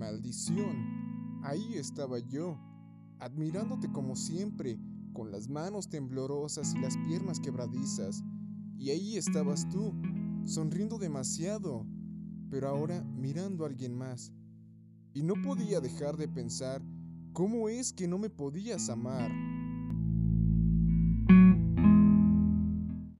maldición. Ahí estaba yo, admirándote como siempre, con las manos temblorosas y las piernas quebradizas. Y ahí estabas tú, sonriendo demasiado, pero ahora mirando a alguien más. Y no podía dejar de pensar cómo es que no me podías amar